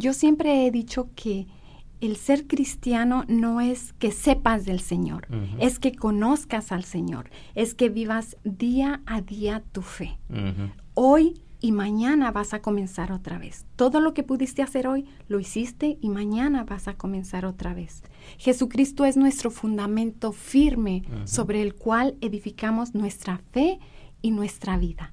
Yo siempre he dicho que el ser cristiano no es que sepas del Señor, es que conozcas al Señor, es que vivas día a día tu fe. Hoy y mañana vas a comenzar otra vez. Todo lo que pudiste hacer hoy lo hiciste y mañana vas a comenzar otra vez. Jesucristo es nuestro fundamento firme sobre el cual edificamos nuestra fe y nuestra vida.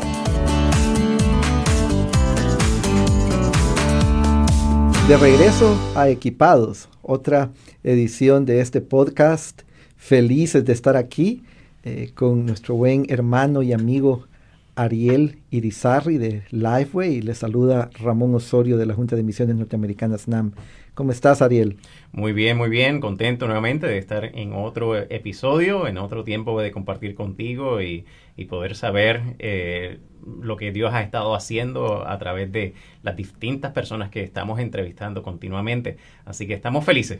De regreso a Equipados, otra edición de este podcast. Felices de estar aquí eh, con nuestro buen hermano y amigo Ariel Irizarri de Lifeway y le saluda Ramón Osorio de la Junta de Misiones Norteamericanas NAM. ¿Cómo estás, Ariel? Muy bien, muy bien. Contento nuevamente de estar en otro episodio, en otro tiempo de compartir contigo y, poder saber eh, lo que Dios ha estado haciendo a través de las distintas personas que estamos entrevistando continuamente. Así que estamos felices.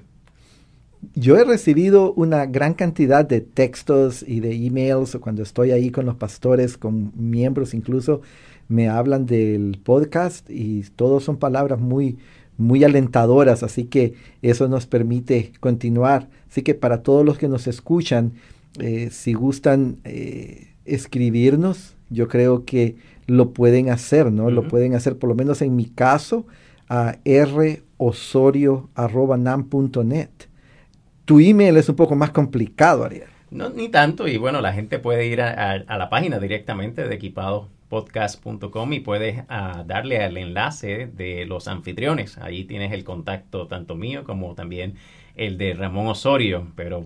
Yo he recibido una gran cantidad de textos y de emails cuando estoy ahí con los pastores, con miembros incluso, me hablan del podcast y todos son palabras muy, muy alentadoras, así que eso nos permite continuar. Así que para todos los que nos escuchan, eh, si gustan eh, escribirnos, yo creo que lo pueden hacer, ¿no? Lo pueden hacer, por lo menos en mi caso, a rosorio.nam.net. Tu email es un poco más complicado, Ariel. No, ni tanto, y bueno, la gente puede ir a, la página directamente de equipadopodcast.com y puedes ah, darle al enlace de los anfitriones. Ahí tienes el contacto tanto mío como también el de Ramón Osorio, pero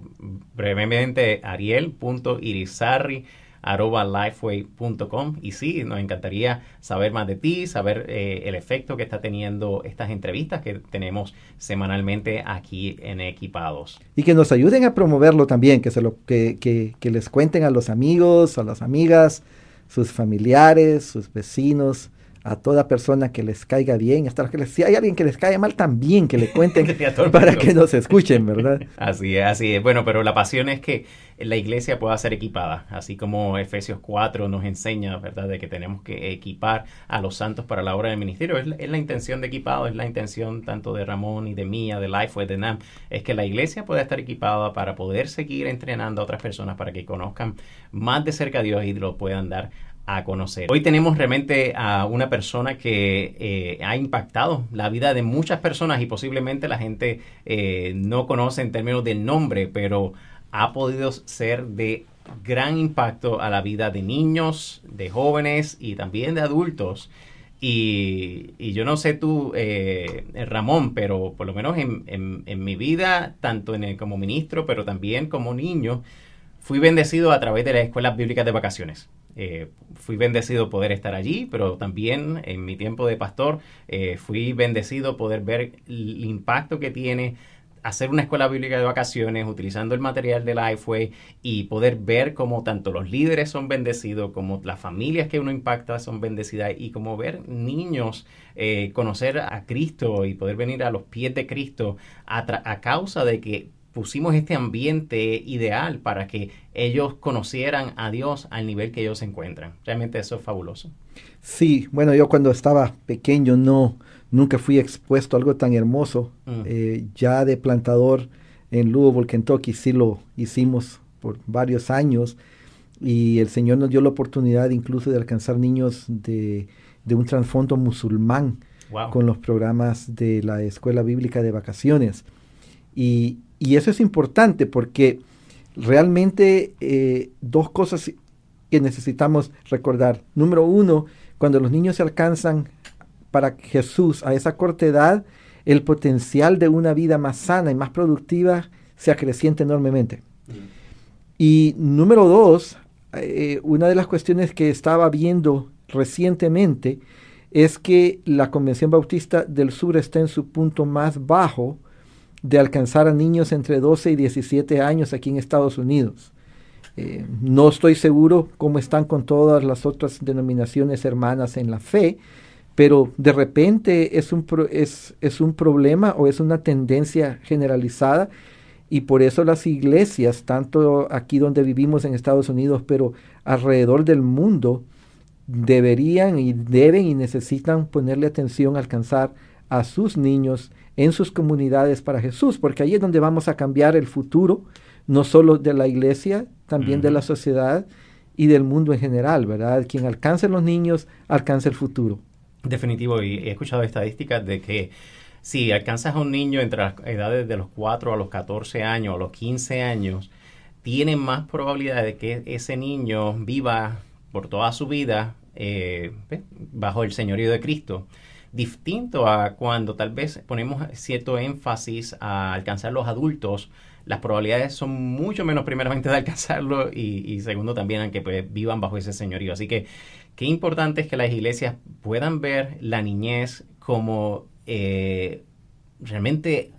brevemente ariel.irizarri arroba lifeway.com. Y sí, nos encantaría saber más de ti, saber eh, el efecto que está teniendo estas entrevistas que tenemos semanalmente aquí en Equipados. Y que nos ayuden a promoverlo también, que, se lo, que, que, que les cuenten a los amigos, a las amigas, sus familiares, sus vecinos, a toda persona que les caiga bien, hasta que les, si hay alguien que les cae mal también, que le cuenten para que nos escuchen, ¿verdad? Así es, así es. Bueno, pero la pasión es que la iglesia pueda ser equipada, así como Efesios 4 nos enseña, ¿verdad?, de que tenemos que equipar a los santos para la obra del ministerio. Es, la intención de equipado, es la intención tanto de Ramón y de mía, de Lifeway, de NAM, es que la iglesia pueda estar equipada para poder seguir entrenando a otras personas para que conozcan más de cerca a Dios y lo puedan dar a conocer. Hoy tenemos realmente a una persona que eh, ha impactado la vida de muchas personas y posiblemente la gente eh, no conoce en términos de nombre, pero ha podido ser de gran impacto a la vida de niños, de jóvenes y también de adultos. Y, yo no sé tú, eh, Ramón, pero por lo menos en, mi vida, tanto como ministro, pero también como niño, fui bendecido a través de las escuelas bíblicas de vacaciones. Eh, fui bendecido poder estar allí, pero también en mi tiempo de pastor eh, fui bendecido poder ver el impacto que tiene hacer una escuela bíblica de vacaciones utilizando el material de Lifeway y poder ver cómo tanto los líderes son bendecidos, como las familias que uno impacta son bendecidas y como ver niños eh, conocer a Cristo y poder venir a los pies de Cristo a causa de que pusimos este ambiente ideal para que ellos conocieran a Dios al nivel que ellos se encuentran. Realmente eso es fabuloso. Sí, bueno, yo cuando estaba pequeño no, nunca fui expuesto a algo tan hermoso. Mm. Eh, ya de plantador en Louisville, Kentucky, sí lo hicimos por varios años y el Señor nos dio la oportunidad incluso de alcanzar niños de, un trasfondo musulmán con los programas de la Escuela Bíblica de Vacaciones. Y, y eso es importante porque realmente eh, dos cosas que necesitamos recordar. Número uno, cuando los niños se alcanzan para Jesús a esa corta edad, el potencial de una vida más sana y más productiva se acrecienta enormemente. Y número dos, eh, una de las cuestiones que estaba viendo recientemente es que la Convención Bautista del Sur está en su punto más bajo de alcanzar a niños entre 12 y 17 años aquí en Estados Unidos. Eh, no estoy seguro cómo están con todas las otras denominaciones hermanas en la fe, pero de repente es un, es, es un problema o es una tendencia generalizada y por eso las iglesias, tanto aquí donde vivimos en Estados Unidos, pero alrededor del mundo, deberían y deben y necesitan ponerle atención a alcanzar a sus niños en sus comunidades para Jesús, porque ahí es donde vamos a cambiar el futuro, no solo de la iglesia, también de la sociedad y del mundo en general, ¿verdad? Quien alcance a los niños, alcanza el futuro. Definitivo, y he escuchado estadísticas de que si alcanzas a un niño entre las edades de los 4 a los 14 años o los 15 años, tiene más probabilidad de que ese niño viva por toda su vida eh, bajo el señorío de Cristo. Distinto a cuando tal vez ponemos cierto énfasis a alcanzar los adultos, las probabilidades son mucho menos primeramente de alcanzarlo y, segundo también a que pues, vivan bajo ese señorío. Así que qué importante es que las iglesias puedan ver la niñez como eh, realmente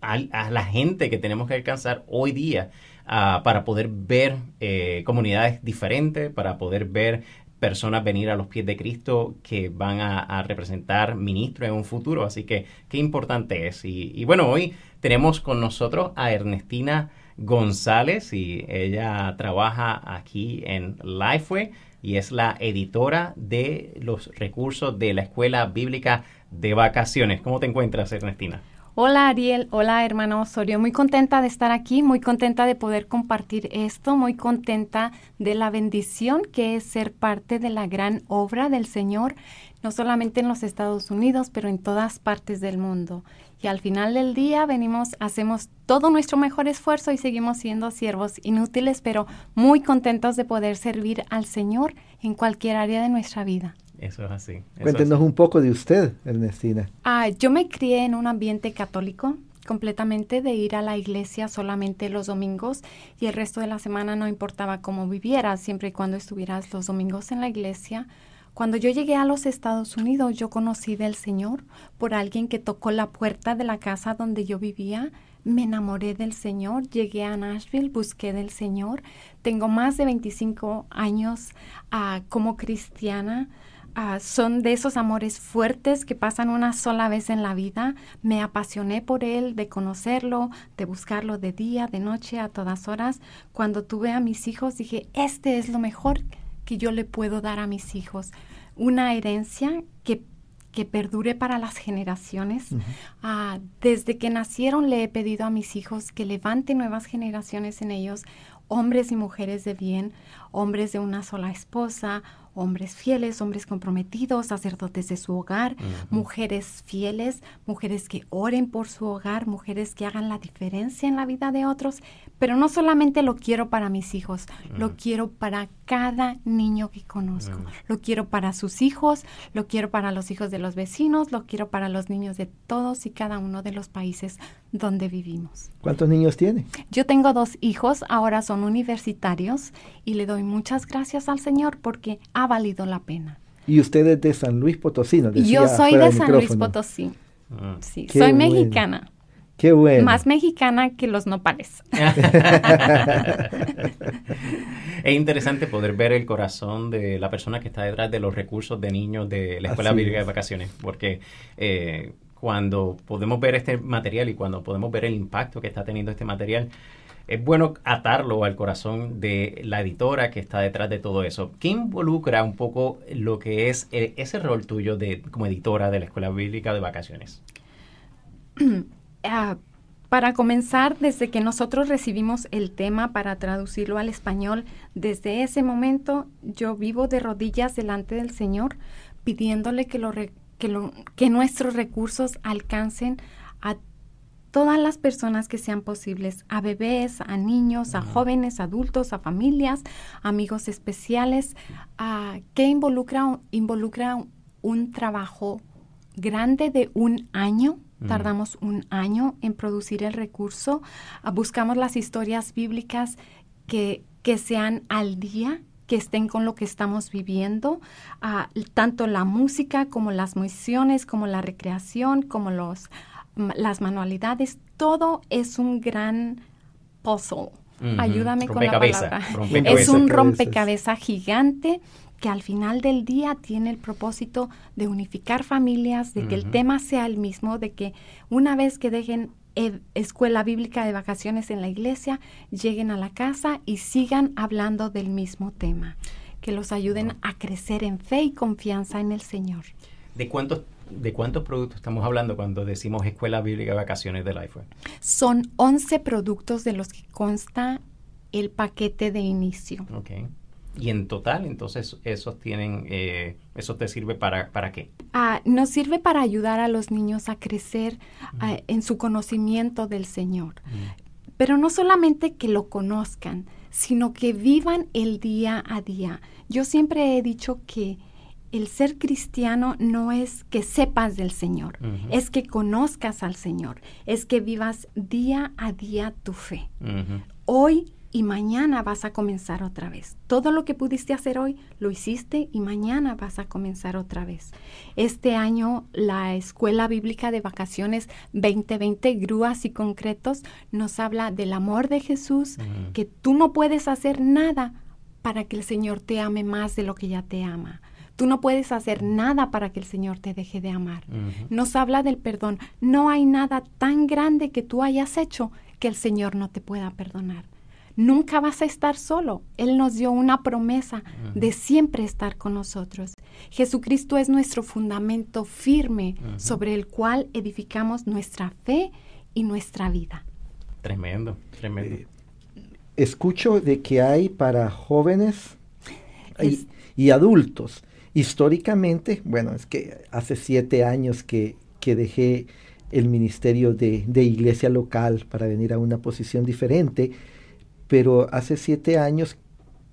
a, la gente que tenemos que alcanzar hoy día ah, para poder ver eh, comunidades diferentes, para poder ver personas venir a los pies de Cristo que van a, representar ministros en un futuro. Así que qué importante es. Y, bueno, hoy tenemos con nosotros a Ernestina González y ella trabaja aquí en Lifeway y es la editora de los recursos de la Escuela Bíblica de Vacaciones. ¿Cómo te encuentras, Ernestina? Hola Ariel, hola hermano Osorio, muy contenta de estar aquí, muy contenta de poder compartir esto, muy contenta de la bendición que es ser parte de la gran obra del Señor, no solamente en los Estados Unidos, pero en todas partes del mundo. Y al final del día venimos, hacemos todo nuestro mejor esfuerzo y seguimos siendo siervos inútiles, pero muy contentos de poder servir al Señor en cualquier área de nuestra vida. Eso es así. Cuéntenos un poco de usted, Ernestina. Ah, yo me crié en un ambiente católico completamente de ir a la iglesia solamente los domingos y el resto de la semana no importaba cómo vivieras, siempre y cuando estuvieras los domingos en la iglesia. Cuando yo llegué a los Estados Unidos, yo conocí del Señor por alguien que tocó la puerta de la casa donde yo vivía. Me enamoré del Señor, llegué a Nashville, busqué del Señor. Tengo más de 25 años ah, como cristiana. Ah, son de esos amores fuertes que pasan una sola vez en la vida. Me apasioné por él, de conocerlo, de buscarlo de día, de noche, a todas horas. Cuando tuve a mis hijos dije, este es lo mejor que yo le puedo dar a mis hijos. Una herencia que que perdure para las generaciones. Ah, desde que nacieron le he pedido a mis hijos que levanten nuevas generaciones en ellos, hombres y mujeres de bien, hombres de una sola esposa, hombres fieles, hombres comprometidos, sacerdotes de su hogar, mujeres fieles, mujeres que oren por su hogar, mujeres que hagan la diferencia en la vida de otros, pero no solamente lo quiero para mis hijos, lo quiero para cada niño que conozco, lo quiero para sus hijos, lo quiero para los hijos de los vecinos, lo quiero para los niños de todos y cada uno de los países donde vivimos. ¿Cuántos niños tiene? Yo tengo dos hijos, ahora son universitarios y le doy muchas gracias al Señor porque ha valido la pena. Y usted es de San Luis Potosí, ¿no? Yo soy de San Luis Potosí. Ah. Sí, soy mexicana. Qué bueno. Más mexicana que los nopales. es interesante poder ver el corazón de la persona que está detrás de los recursos de niños de la Escuela Bíblica de Vacaciones, porque eh, cuando podemos ver este material y cuando podemos ver el impacto que está teniendo este material, es bueno atarlo al corazón de la editora que está detrás de todo eso. ¿Qué involucra un poco lo que es eh, ese rol tuyo de, como editora de la Escuela Bíblica de Vacaciones? Ah, para comenzar, desde que nosotros recibimos el tema para traducirlo al español, desde ese momento yo vivo de rodillas delante del Señor, pidiéndole que, lo, que, que nuestros recursos alcancen a todas las personas que sean posibles, a bebés, a niños, a jóvenes, adultos, a familias, amigos especiales, a, que involucra, involucra un trabajo grande de un año. Tardamos un año en producir el recurso. buscamos las historias bíblicas que, que sean al día, que estén con lo que estamos viviendo, tanto la música como las misiones, como la recreación, como los las manualidades, todo es un gran puzzle. Ayúdame con la palabra. Es un rompecabezas gigante que al final del día tiene el propósito de unificar familias, de que el tema sea el mismo, de que una vez que dejen e, escuela bíblica de vacaciones en la iglesia, lleguen a la casa y sigan hablando del mismo tema, que los ayuden a crecer en fe y confianza en el Señor. ¿De cuántos ¿De cuántos productos estamos hablando cuando decimos Escuela Bíblica de Vacaciones de Lifeway? Son 11 productos de los que consta el paquete de inicio. Okay. Y en total, entonces, esos tienen, eh, ¿eso te sirve para, para qué? Ah, nos sirve para ayudar a los niños a crecer ah, en su conocimiento del Señor. Pero no solamente que lo conozcan, sino que vivan el día a día. Yo siempre he dicho que el ser cristiano no es que sepas del Señor, es que conozcas al Señor, es que vivas día a día tu fe. Hoy y mañana vas a comenzar otra vez. Todo lo que pudiste hacer hoy lo hiciste y mañana vas a comenzar otra vez. Este año la Escuela Bíblica de Vacaciones 2020, Grúas y Concretos, nos habla del amor de Jesús, que tú no puedes hacer nada para que el Señor te ame más de lo que ya te ama. Tú no puedes hacer nada para que el Señor te deje de amar. Nos habla del perdón. No hay nada tan grande que tú hayas hecho que el Señor no te pueda perdonar nunca vas a estar solo. Él nos dio una promesa de siempre estar con nosotros. Jesucristo es nuestro fundamento firme sobre el cual edificamos nuestra fe y nuestra vida. Tremendo, tremendo. Eh, escucho de que hay para jóvenes y, adultos. Históricamente, bueno, es que hace siete años que, que dejé el ministerio de, de iglesia local para venir a una posición diferente pero hace siete años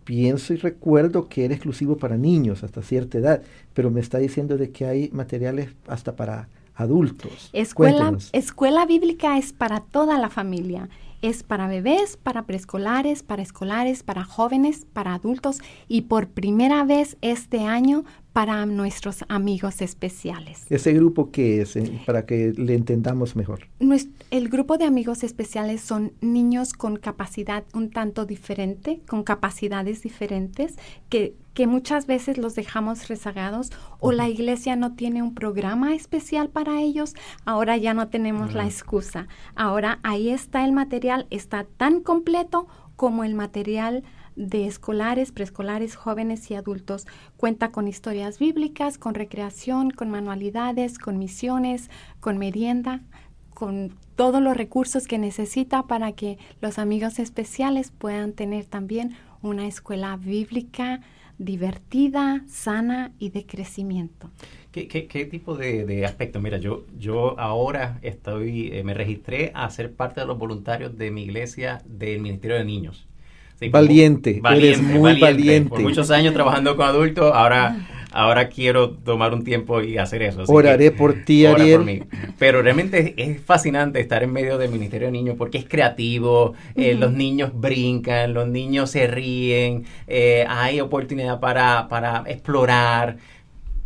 pienso y recuerdo que era exclusivo para niños hasta cierta edad, pero me está diciendo de que hay materiales hasta para adultos. Escuela, escuela bíblica es para toda la familia. Es para bebés, para preescolares, para escolares, para jóvenes, para adultos y por primera vez este año para nuestros amigos especiales. ¿Ese grupo qué es? Eh, para que le entendamos mejor. el grupo de amigos especiales son niños con capacidad un tanto diferente, con capacidades diferentes, que, que muchas veces los dejamos rezagados o la iglesia no tiene un programa especial para ellos. Ahora ya no tenemos la excusa. Ahora ahí está el material, está tan completo como el material de escolares, preescolares, jóvenes y adultos. Cuenta con historias bíblicas, con recreación, con manualidades, con misiones, con merienda, con todos los recursos que necesita para que los amigos especiales puedan tener también una escuela bíblica divertida, sana y de crecimiento. ¿Qué, qué, tipo de, aspecto? Mira, yo, yo ahora estoy, eh, me registré a ser parte de los voluntarios de mi iglesia del Ministerio de Niños valiente, eres muy valiente, Por muchos años trabajando con adultos, ahora, ahora quiero tomar un tiempo y hacer eso. Oraré por ti, Ariel. Pero realmente es, fascinante estar en medio del Ministerio de Niños porque es creativo, eh, los niños brincan, los niños se ríen, eh, hay oportunidad para, para explorar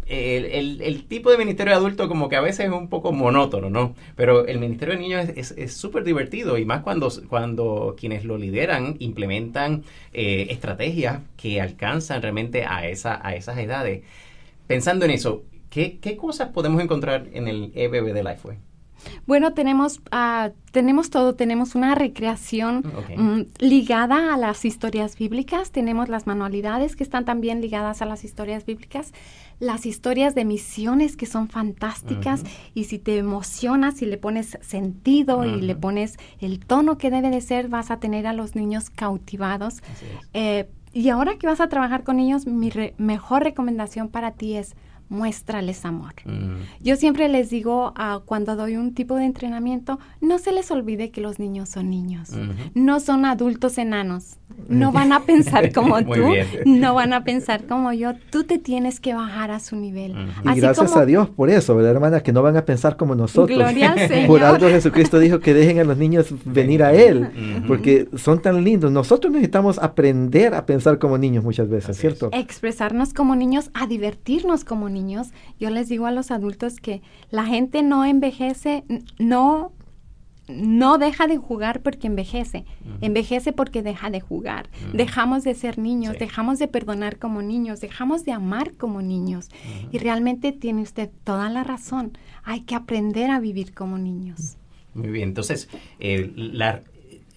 el, tipo de ministerio de adulto como que a veces es un poco monótono, ¿no? Pero el ministerio de niños es súper divertido y más cuando, cuando quienes lo lideran implementan eh, estrategias que alcanzan realmente a, esa, a esas edades. Pensando en eso, ¿qué, cosas podemos encontrar en el EBB de Lifeway? Bueno, tenemos, uh, tenemos todo. Tenemos una recreación mm, ligada a las historias bíblicas. Tenemos las manualidades que están también ligadas a las historias bíblicas las historias de misiones que son fantásticas y si te emocionas y le pones sentido y le pones el tono que debe de ser, vas a tener a los niños cautivados. Eh, y ahora que vas a trabajar con niños, mi mejor recomendación para ti es muéstrales amor. Yo siempre les digo uh, cuando doy un tipo de entrenamiento, no se les olvide que los niños son niños, no son adultos enanos. no van a pensar como tú, no van a pensar como yo. Tú te tienes que bajar a su nivel. Y gracias a Dios por eso, ¿verdad, hermana? Que no van a pensar como nosotros. Gloria al Señor. Por algo Jesucristo dijo que dejen a los niños venir a Él, porque son tan lindos. Nosotros necesitamos aprender a pensar como niños muchas veces, ¿cierto? Expresarnos como niños, a divertirnos como niños. Yo les digo a los adultos que la gente no envejece, no no deja de jugar porque envejece, envejece porque deja de jugar. Dejamos de ser niños, dejamos de perdonar como niños, dejamos de amar como niños. Y realmente tiene usted toda la razón. Hay que aprender a vivir como niños. Muy bien, entonces, eh, la,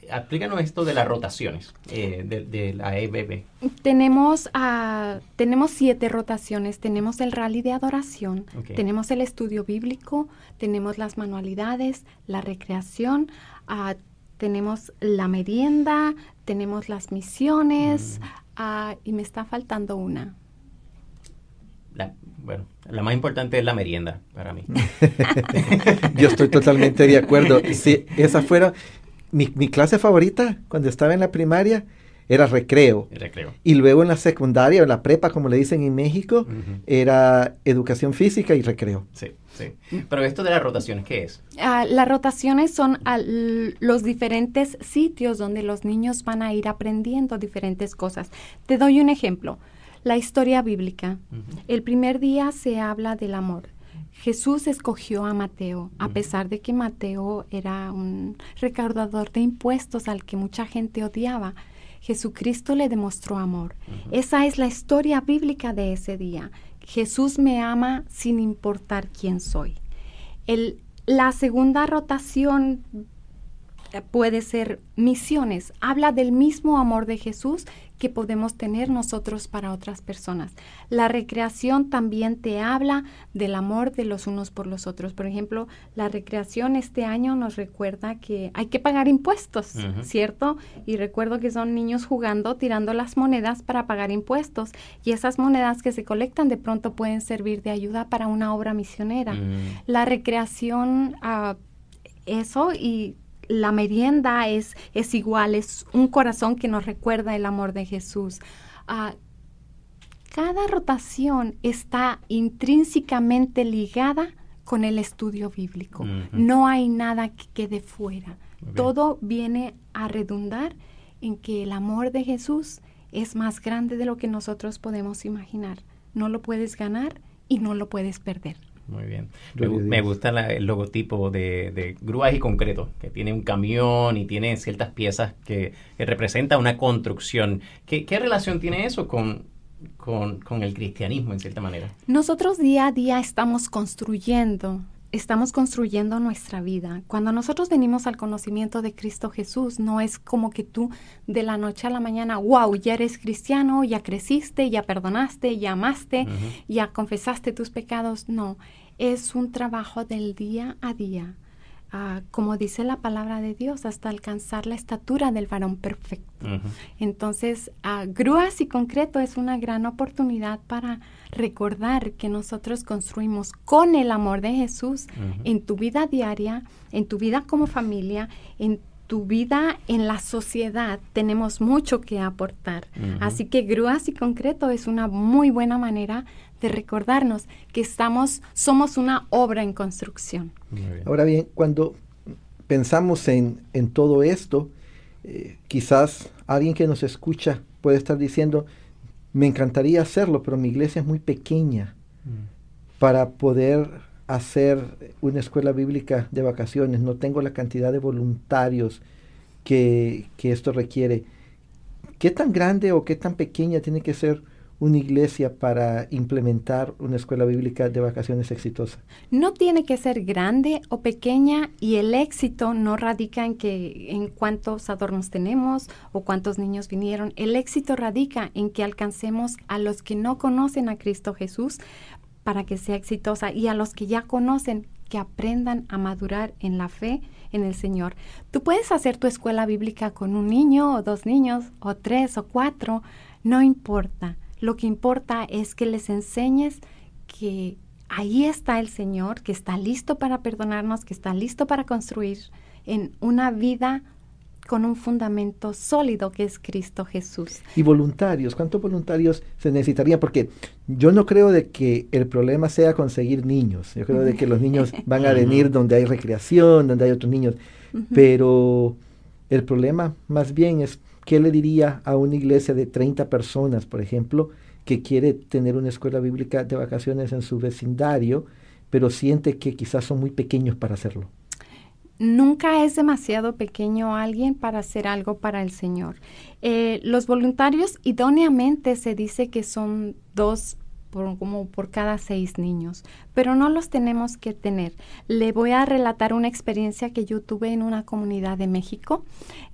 explícanos esto de las rotaciones eh, de, la EBB. Tenemos, uh, tenemos siete rotaciones. Tenemos el rally de adoración, tenemos el estudio bíblico, tenemos las manualidades, la recreación, uh, tenemos la merienda, tenemos las misiones mm. uh, y me está faltando una. bueno, la más importante es la merienda para mí. Yo estoy totalmente de acuerdo. Si esa fuera, mi, mi, clase favorita cuando estaba en la primaria era recreo. recreo. Y luego en la secundaria, o la prepa, como le dicen en México, era educación física y recreo. Sí, sí. Pero esto de las rotaciones, ¿qué es? Ah, las rotaciones son los diferentes sitios donde los niños van a ir aprendiendo diferentes cosas. Te doy un ejemplo. La historia bíblica. El primer día se habla del amor. Jesús escogió a Mateo, a pesar de que Mateo era un recaudador de impuestos al que mucha gente odiaba. Jesucristo le demostró amor. Esa es la historia bíblica de ese día. Jesús me ama sin importar quién soy. El, la segunda rotación puede ser misiones. Habla del mismo amor de Jesús que podemos tener nosotros para otras personas. La recreación también te habla del amor de los unos por los otros. Por ejemplo, la recreación este año nos recuerda que hay que pagar impuestos, ¿cierto? Y recuerdo que son niños jugando, tirando las monedas para pagar impuestos. Y esas monedas que se colectan de pronto pueden servir de ayuda para una obra misionera. La recreación... Uh, eso y la merienda es, es igual, es un corazón que nos recuerda el amor de Jesús. Ah, cada rotación está intrínsecamente ligada con el estudio bíblico. No hay nada que quede fuera. Todo viene a redundar en que el amor de Jesús es más grande de lo que nosotros podemos imaginar. No lo puedes ganar y no lo puedes perder. Muy bien. Me, gusta el logotipo de, de, grúas y concreto, que tiene un camión y tiene ciertas piezas que, representa una construcción. ¿Qué, relación tiene eso con, con, con, el cristianismo, en cierta manera? Nosotros día a día estamos construyendo estamos construyendo nuestra vida. Cuando nosotros venimos al conocimiento de Cristo Jesús, no es como que tú de la noche a la mañana, wow, ya eres cristiano, ya creciste, ya perdonaste, ya amaste, ya confesaste tus pecados. No, es un trabajo del día a día. Ah, como dice la palabra de Dios, hasta alcanzar la estatura del varón perfecto. Entonces, uh, grúas y concreto es una gran oportunidad para recordar que nosotros construimos con el amor de Jesús en tu vida diaria, en tu vida como familia, en tu vida en la sociedad tenemos mucho que aportar. Así que grúas y concreto es una muy buena manera de recordarnos que estamos, somos una obra en construcción. Ahora bien, cuando pensamos en, todo esto, eh, quizás alguien que nos escucha puede estar diciendo, me encantaría hacerlo, pero mi iglesia es muy pequeña mm. para poder hacer una escuela bíblica de vacaciones, no tengo la cantidad de voluntarios que, que esto requiere. ¿Qué tan grande o qué tan pequeña tiene que ser una iglesia para implementar una escuela bíblica de vacaciones exitosa? No tiene que ser grande o pequeña y el éxito no radica en que en cuántos adornos tenemos o cuántos niños vinieron. El éxito radica en que alcancemos a los que no conocen a Cristo Jesús para que sea exitosa y a los que ya conocen que aprendan a madurar en la fe en el Señor. Tú puedes hacer tu escuela bíblica con un niño o dos niños o tres o cuatro, no importa. Lo que importa es que les enseñes que ahí está el Señor, que está listo para perdonarnos, que está listo para construir en una vida con un fundamento sólido que es Cristo Jesús. Y voluntarios, ¿cuántos voluntarios se necesitarían? Porque yo no creo de que el problema sea conseguir niños. Yo creo de que los niños van a venir donde hay recreación, donde hay otros niños. Pero el problema más bien es, ¿qué le diría a una iglesia de 30 personas, por ejemplo, que quiere tener una escuela bíblica de vacaciones en su vecindario, pero siente que quizás son muy pequeños para hacerlo? Nunca es demasiado pequeño alguien para hacer algo para el Señor. Eh, los voluntarios idóneamente se dice que son dos por, como por cada seis niños, pero no los tenemos que tener. Le voy a relatar una experiencia que yo tuve en una comunidad de México.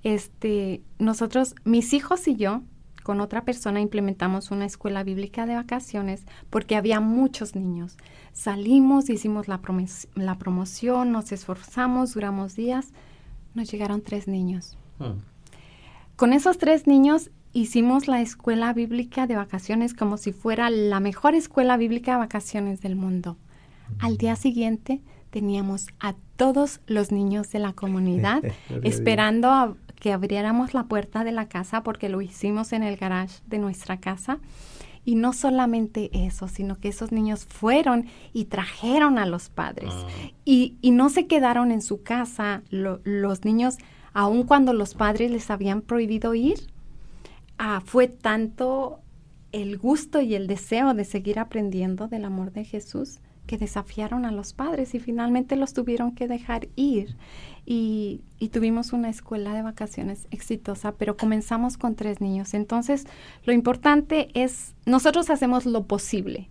Este, nosotros, mis hijos y yo, con otra persona implementamos una escuela bíblica de vacaciones porque había muchos niños. Salimos, hicimos la, la promoción, nos esforzamos, duramos días, nos llegaron tres niños. Hmm. Con esos tres niños hicimos la escuela bíblica de vacaciones como si fuera la mejor escuela bíblica de vacaciones del mundo. Al día siguiente teníamos a todos los niños de la comunidad esperando a que abriéramos la puerta de la casa porque lo hicimos en el garage de nuestra casa. Y no solamente eso, sino que esos niños fueron y trajeron a los padres. Ah. Y, no se quedaron en su casa los niños, aun cuando los padres les habían prohibido ir. Ah, fue tanto el gusto y el deseo de seguir aprendiendo del amor de Jesús que desafiaron a los padres y finalmente los tuvieron que dejar ir. Y, tuvimos una escuela de vacaciones exitosa, pero comenzamos con tres niños. Entonces, lo importante es, nosotros hacemos lo posible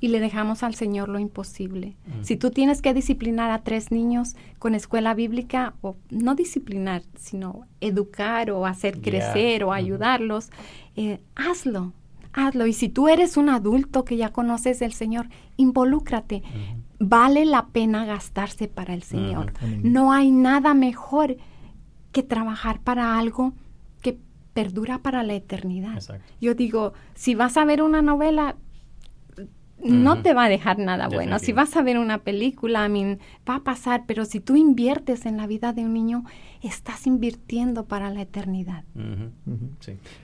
y le dejamos al Señor lo imposible. Si tú tienes que disciplinar a tres niños con escuela bíblica, o no disciplinar, sino educar o hacer crecer o ayudarlos, eh, hazlo hazlo. Y si tú eres un adulto que ya conoces del Señor, involúcrate. Vale la pena gastarse para el Señor. No hay nada mejor que trabajar para algo que perdura para la eternidad. Yo digo, si vas a ver una novela, no te va a dejar nada bueno. Si vas a ver una película, I mean, va a pasar, pero si tú inviertes en la vida de un niño, estás invirtiendo para la eternidad.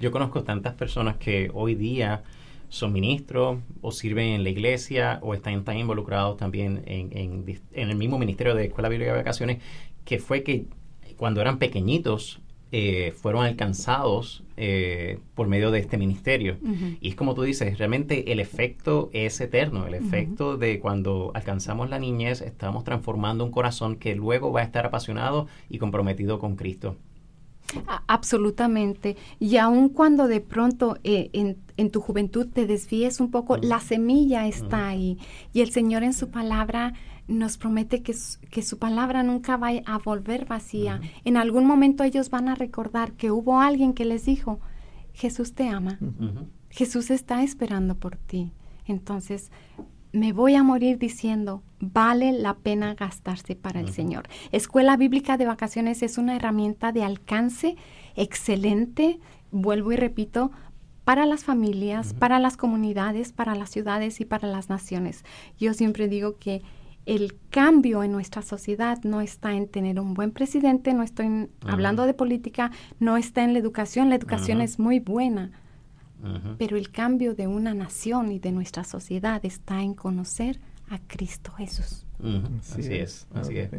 Yo conozco tantas personas que hoy día son ministros o sirven en la iglesia o están tan involucrados también en, en el mismo ministerio de Escuela Bíblica de Vacaciones, que fue que cuando eran pequeñitos eh, fueron alcanzados eh, por medio de este ministerio. Y es como tú dices, realmente el efecto es eterno, el efecto de cuando alcanzamos la niñez, estamos transformando un corazón que luego va a estar apasionado y comprometido con Cristo. Absolutamente. Y aun cuando de pronto eh, en, tu juventud te desvíes un poco, la semilla está ahí. Y el Señor en su palabra nos promete que, que su palabra nunca va a volver vacía. En algún momento ellos van a recordar que hubo alguien que les dijo, Jesús te ama, Jesús está esperando por ti. Entonces, me voy a morir diciendo, vale la pena gastarse para el Señor. Escuela Bíblica de Vacaciones es una herramienta de alcance excelente, vuelvo y repito, para las familias, para las comunidades, para las ciudades y para las naciones. Yo siempre digo que el cambio en nuestra sociedad no está en tener un buen presidente, no estoy hablando de política, no está en la educación, la educación es muy buena, pero el cambio de una nación y de nuestra sociedad está en conocer a Cristo Jesús. Así es, así es.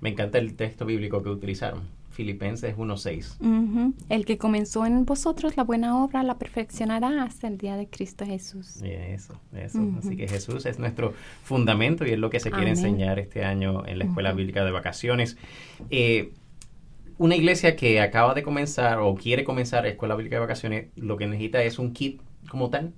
Me encanta el texto bíblico que utilizaron Filipenses 1.6. El que comenzó en vosotros la buena obra la perfeccionará hasta el día de Cristo Jesús. Eso, eso. Así que Jesús es nuestro fundamento y es lo que se quiere enseñar este año en la Escuela Bíblica de Vacaciones. Eh, una iglesia que acaba de comenzar o quiere comenzar Escuela Bíblica de Vacaciones, lo que necesita es un kit como tal.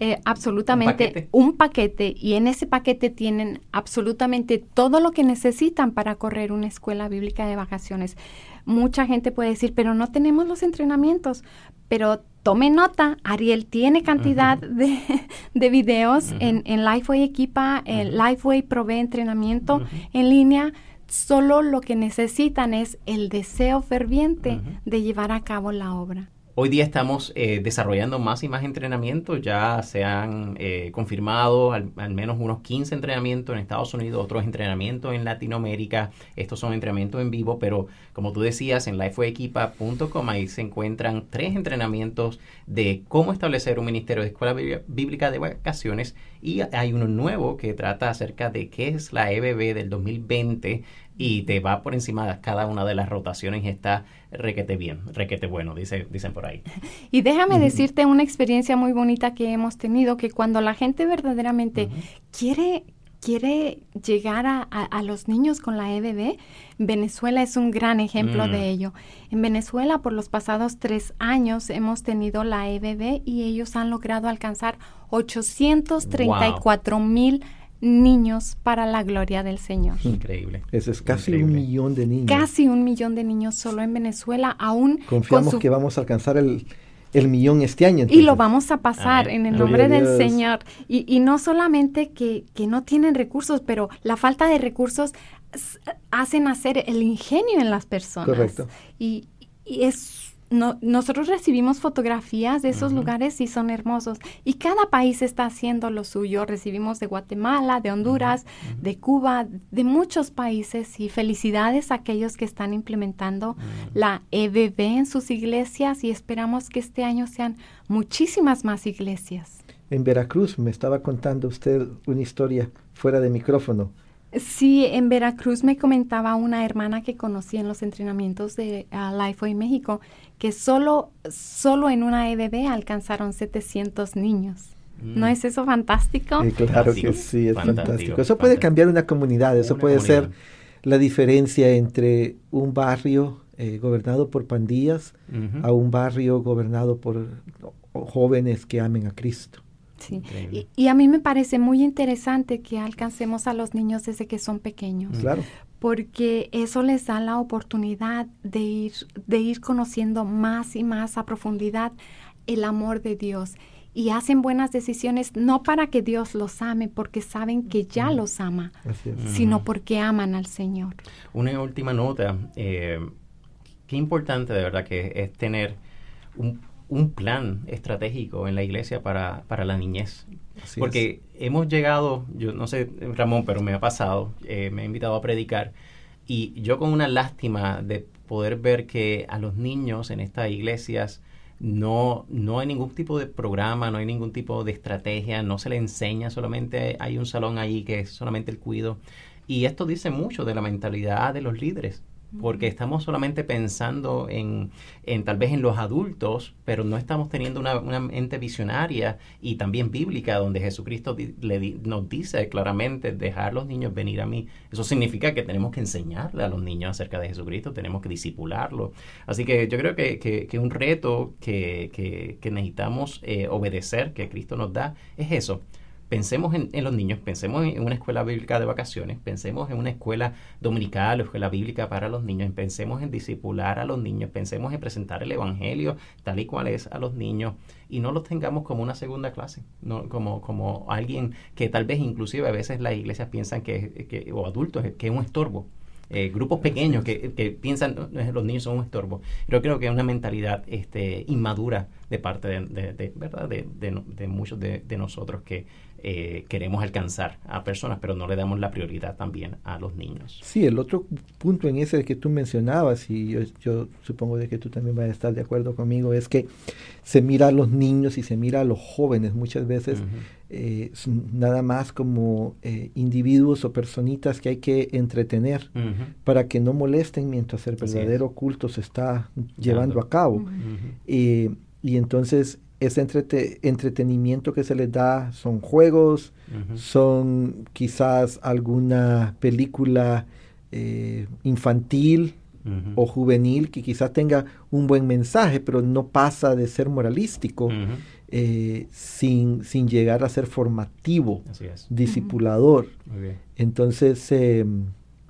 Eh, absolutamente ¿Un paquete? y en ese paquete tienen absolutamente todo lo que necesitan para correr una escuela bíblica de vacaciones mucha gente puede decir, pero no tenemos los entrenamientos. Pero tome nota, Ariel tiene cantidad de, de, videos en, en Lifeway Equipa, en Lifeway provee entrenamiento en línea. Solo lo que necesitan es el deseo ferviente de llevar a cabo la obra. Hoy día estamos eh, desarrollando más y más entrenamientos, ya se han eh, confirmado al, menos unos 15 entrenamientos en Estados Unidos, otros entrenamientos en Latinoamérica, estos son entrenamientos en vivo, pero como tú decías, en lifeequipa.com ahí se encuentran tres entrenamientos de cómo establecer un ministerio de escuela bíblica de vacaciones. Y hay uno nuevo que trata acerca de qué es la EBB del 2020 y te va por encima de cada una de las rotaciones y está requete bien, requete bueno, dice, dicen por ahí. Y déjame decirte una experiencia muy bonita que hemos tenido, que cuando la gente verdaderamente quiere quiere llegar a, los niños con la EBB, Venezuela es un gran ejemplo de mm. ello. En Venezuela, por los pasados tres años, hemos tenido la EBB y ellos han logrado alcanzar 834 mil niños para la gloria del Señor. Increíble. Eso es casi un millón de niños. Casi un millón de niños solo en Venezuela, aún. Confiamos que vamos a alcanzar el, millón este año. Y lo vamos a pasar en el nombre del Señor. Y, y no solamente que, que, no tienen recursos, pero la falta de recursos hacen hacer el ingenio en las personas. Correcto. Y, y es no, nosotros recibimos fotografías de esos lugares y son hermosos. Y cada país está haciendo lo suyo. Recibimos de Guatemala, de Honduras, de Cuba, de muchos países. Y felicidades a aquellos que están implementando la EBB en sus iglesias y esperamos que este año sean muchísimas más iglesias. En Veracruz me estaba contando usted una historia fuera de micrófono Sí, en Veracruz me comentaba una hermana que conocí en los entrenamientos de uh, Lifeway México que solo, solo en una EBB alcanzaron 700 niños. ¿No mm. es eso fantástico? claro que sí, es fantástico. Eso puede cambiar una comunidad, eso puede ser la diferencia entre un barrio eh, gobernado por pandillas a un barrio gobernado por jóvenes que amen a Cristo. Sí. Y, a mí me parece muy interesante que alcancemos a los niños desde que son pequeños. Claro. Porque eso les da la oportunidad de ir, de ir conociendo más y más a profundidad el amor de Dios. Y hacen buenas decisiones no para que Dios los ame, porque saben que ya los ama, sino porque aman al Señor. Una última nota. Eh, qué importante de verdad que es tener un un plan estratégico en la iglesia para, para la niñez. Porque hemos llegado, yo no sé, Ramón, pero me ha pasado, eh, me ha invitado a predicar y yo con una lástima de poder ver que a los niños en estas iglesias no, no hay ningún tipo de programa, no hay ningún tipo de estrategia, no se le enseña, solamente hay un salón ahí que es solamente el cuido. Y esto dice mucho de la mentalidad de los líderes porque estamos solamente pensando en, en, tal vez en los adultos, pero no estamos teniendo una, una mente visionaria y también bíblica, donde Jesucristo le nos dice claramente, dejar a los niños venir a mí. Eso significa que tenemos que enseñarle a los niños acerca de Jesucristo, tenemos que disipularlo. Así que yo creo que, que, un reto que, que necesitamos eh, obedecer, que Cristo nos da, es eso pensemos en, los niños, pensemos en una escuela bíblica de vacaciones, pensemos en una escuela dominical o escuela bíblica para los niños, pensemos en discipular a los niños, pensemos en presentar el Evangelio tal y cual es a los niños y no los tengamos como una segunda clase, no como, como alguien que tal vez inclusive a veces las iglesias piensan que, o adultos que es un estorbo. Eh, grupos pequeños que, que, piensan los niños son un estorbo. Yo creo que es una mentalidad este, inmadura de parte de, ¿verdad? de, muchos de, nosotros que eh, queremos alcanzar a personas, pero no le damos la prioridad también a los niños. Sí, el otro punto en ese que tú mencionabas, y yo, supongo de que tú también vas a estar de acuerdo conmigo, es que se mira a los niños y se mira a los jóvenes muchas veces eh, nada más como eh, individuos o personitas que hay que entretener para que no molesten mientras el verdadero culto se está llevando. a cabo. y entonces ese entretenimiento que se les da son juegos, son quizás alguna película eh, infantil o juvenil que quizás tenga un buen mensaje, pero no pasa de ser moralístico eh, sin, sin, llegar a ser formativo, discipulador. Entonces, em,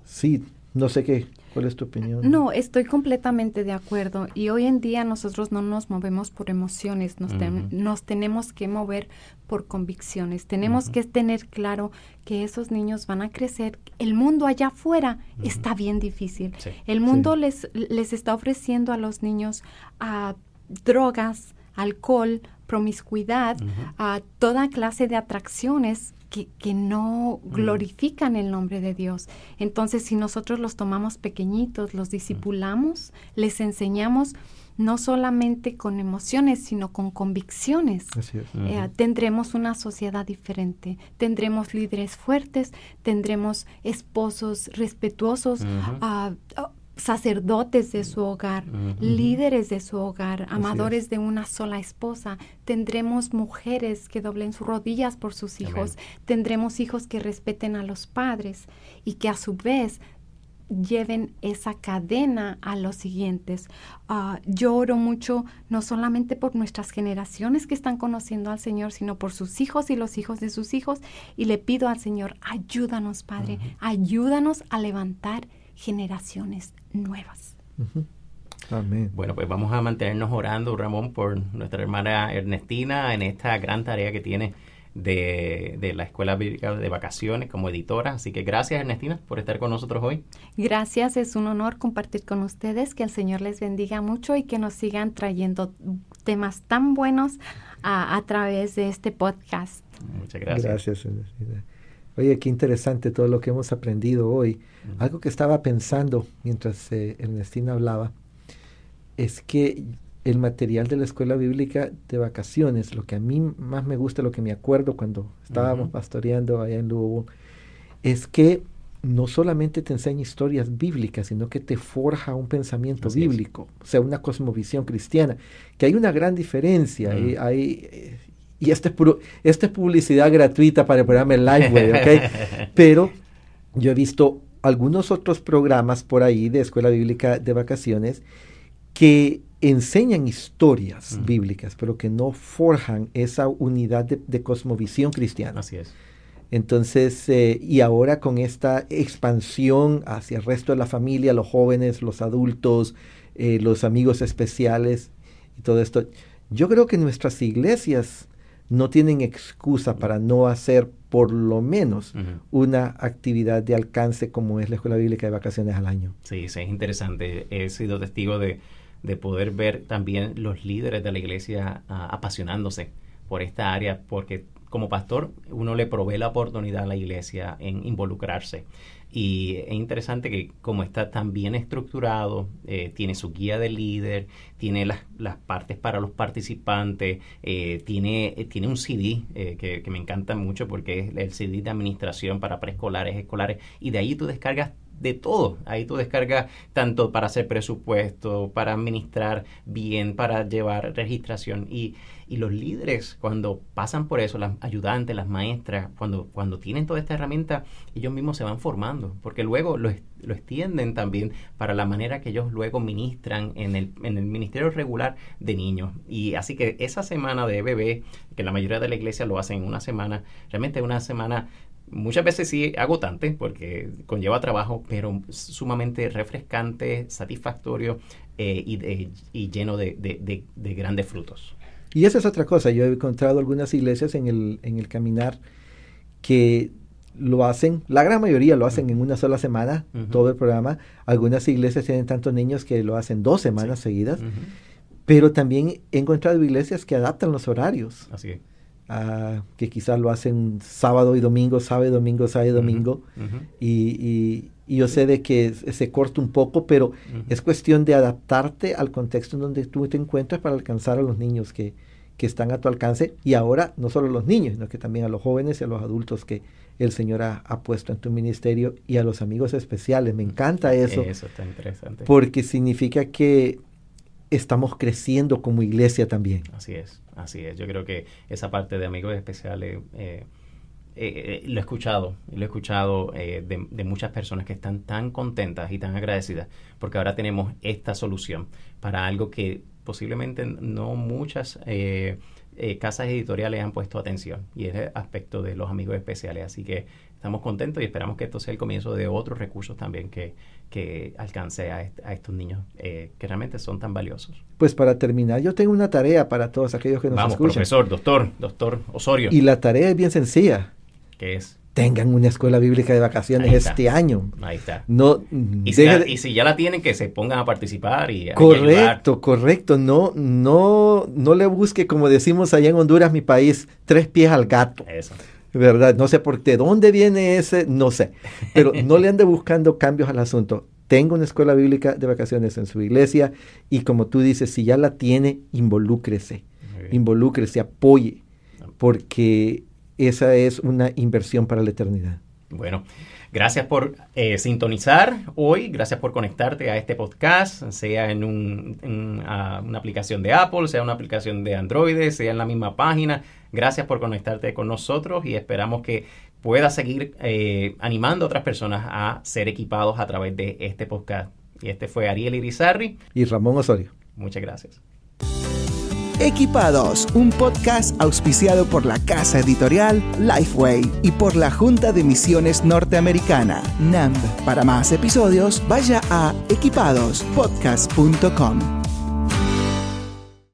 sí, no sé qué, ¿Cuál es tu opinión? No, estoy completamente de acuerdo. Y hoy en día nosotros no nos movemos por emociones, nos, nos tenemos que mover por convicciones. Tenemos que tener claro que esos niños van a crecer. El mundo allá afuera está bien difícil. El mundo les, les está ofreciendo a los niños a drogas, alcohol, promiscuidad, a toda clase de atracciones que, que, no glorifican el nombre de Dios. Entonces, si nosotros los tomamos pequeñitos, los discipulamos, les enseñamos, no solamente con emociones, sino con convicciones. Eh, tendremos una sociedad diferente, tendremos líderes fuertes, tendremos esposos respetuosos, sacerdotes de su hogar, líderes de su hogar, amadores de una sola esposa. Tendremos mujeres que doblen sus rodillas por sus hijos. Tendremos hijos que respeten a los padres y que a su vez lleven esa cadena a los siguientes. Ah, yo oro mucho no solamente por nuestras generaciones que están conociendo al Señor, sino por sus hijos y los hijos de sus hijos. Y le pido al Señor, ayúdanos, Padre, ayúdanos a levantar generaciones nuevas. Amén. Bueno, pues vamos a mantenernos orando, Ramón, por nuestra hermana Ernestina en esta gran tarea que tiene de, la Escuela Bíblica de Vacaciones como editora. Así que gracias, Ernestina, por estar con nosotros hoy. Gracias, es un honor compartir con ustedes. Que el Señor les bendiga mucho y que nos sigan trayendo temas tan buenos a, través de este podcast. Muchas gracias. Gracias, Ernestina. Oye, qué interesante todo lo que hemos aprendido hoy. Algo que estaba pensando mientras eh, Ernestina hablaba es que el material de la escuela bíblica de vacaciones, lo que a mí más me gusta, lo que me acuerdo cuando estábamos pastoreando allá en Louisville, es que no solamente te enseña historias bíblicas, sino que te forja un pensamiento bíblico, o sea, una cosmovisión cristiana, que hay una gran diferencia. y, hay, y esta es, esta es publicidad gratuita para el programa Liveway, ¿ok? Pero yo he visto algunos otros programas por ahí de escuela bíblica de vacaciones que enseñan historias bíblicas, pero que no forjan esa unidad de, cosmovisión cristiana. Así es. Entonces, eh, y ahora con esta expansión hacia el resto de la familia, los jóvenes, los adultos, eh, los amigos especiales y todo esto, yo creo que nuestras iglesias no tienen excusa para no hacer por lo menos una actividad de alcance como es la Escuela Bíblica de Vacaciones al año. Sí, sí, es interesante. He sido testigo de de poder ver también los líderes de la iglesia ah, apasionándose por esta área, porque como pastor uno le provee la oportunidad a la iglesia en involucrarse. Y es interesante que como está tan bien estructurado, eh, tiene su guía de líder, tiene las, las partes para los participantes, eh, tiene, eh, tiene un CD que, que, me encanta mucho porque es el CD de administración para preescolares, escolares, y de ahí tú descargas de todo. Ahí tú descargas tanto para hacer presupuesto, para administrar bien, para llevar registración. Y, y los líderes, cuando pasan por eso, las ayudantes, las maestras, cuando, cuando tienen toda esta herramienta, ellos mismos se van formando, porque luego lo, lo extienden también para la manera que ellos luego ministran en el, en el ministerio regular de niños. Y así que esa semana de bebé, que la mayoría de la iglesia lo hacen en una semana, realmente una semana muchas veces sí agotante porque conlleva trabajo, pero sumamente refrescante, satisfactorio eh, y, lleno de, grandes frutos. Y esa es otra cosa, yo he encontrado algunas iglesias en el, en el caminar que lo hacen, la gran mayoría lo hacen en una sola semana, todo el programa. Algunas iglesias tienen tantos niños que lo hacen dos semanas seguidas. Pero también he encontrado iglesias que adaptan los horarios. Así es. Ah, que quizás lo hacen sábado y domingo, sábado y domingo, sábado y domingo. y, yo sé de que se corta un poco, pero es cuestión de adaptarte al contexto en donde tú te encuentras para alcanzar a los niños que, que están a tu alcance. Y ahora no solo a los niños, sino que también a los jóvenes y a los adultos que el Señor ha, ha puesto en tu ministerio y a los amigos especiales. Me encanta eso. Eso está interesante. Porque significa que estamos creciendo como iglesia también. Así es. Así es, yo creo que esa parte de amigos especiales eh, eh, eh, lo he escuchado, lo he escuchado de, muchas personas que están tan contentas y tan agradecidas porque ahora tenemos esta solución para algo que posiblemente no muchas casas editoriales han puesto atención y es el aspecto de los amigos especiales. Así que estamos contentos y esperamos que esto sea el comienzo de otros recursos también que, que alcance a, estos niños eh, que realmente son tan valiosos. Pues para terminar, yo tengo una tarea para todos aquellos que nos Vamos, escuchan. profesor, doctor, doctor Osorio. Y la tarea es bien sencilla. ¿Qué es? tengan una escuela bíblica de vacaciones este año. Ahí está. No, y, si ya, la tienen, que se pongan a participar y Correcto, correcto. No, no, no le busque, como decimos allá en Honduras, mi país, tres pies al gato. Eso. ¿Verdad? No sé por de dónde viene ese, no sé. Pero no le ande buscando cambios al asunto. Tenga una escuela bíblica de vacaciones en su iglesia y como tú dices, si ya la tiene, involúcrese. Involúcrese, apoye, porque esa es una inversión para la eternidad. Bueno, gracias por eh, sintonizar hoy, gracias por conectarte a este podcast, sea en, una aplicación de Apple, sea una aplicación de Android, sea en la misma página. Gracias por conectarte con nosotros y esperamos que puedas seguir eh, animando a otras personas a ser equipados a través de este podcast. Y este fue Ariel Irizarri. Y Ramón Osorio. Muchas gracias. Equipados, un podcast auspiciado por la casa editorial Lifeway y por la Junta de Misiones Norteamericana, NAMB. Para más episodios, vaya a equipadospodcast.com.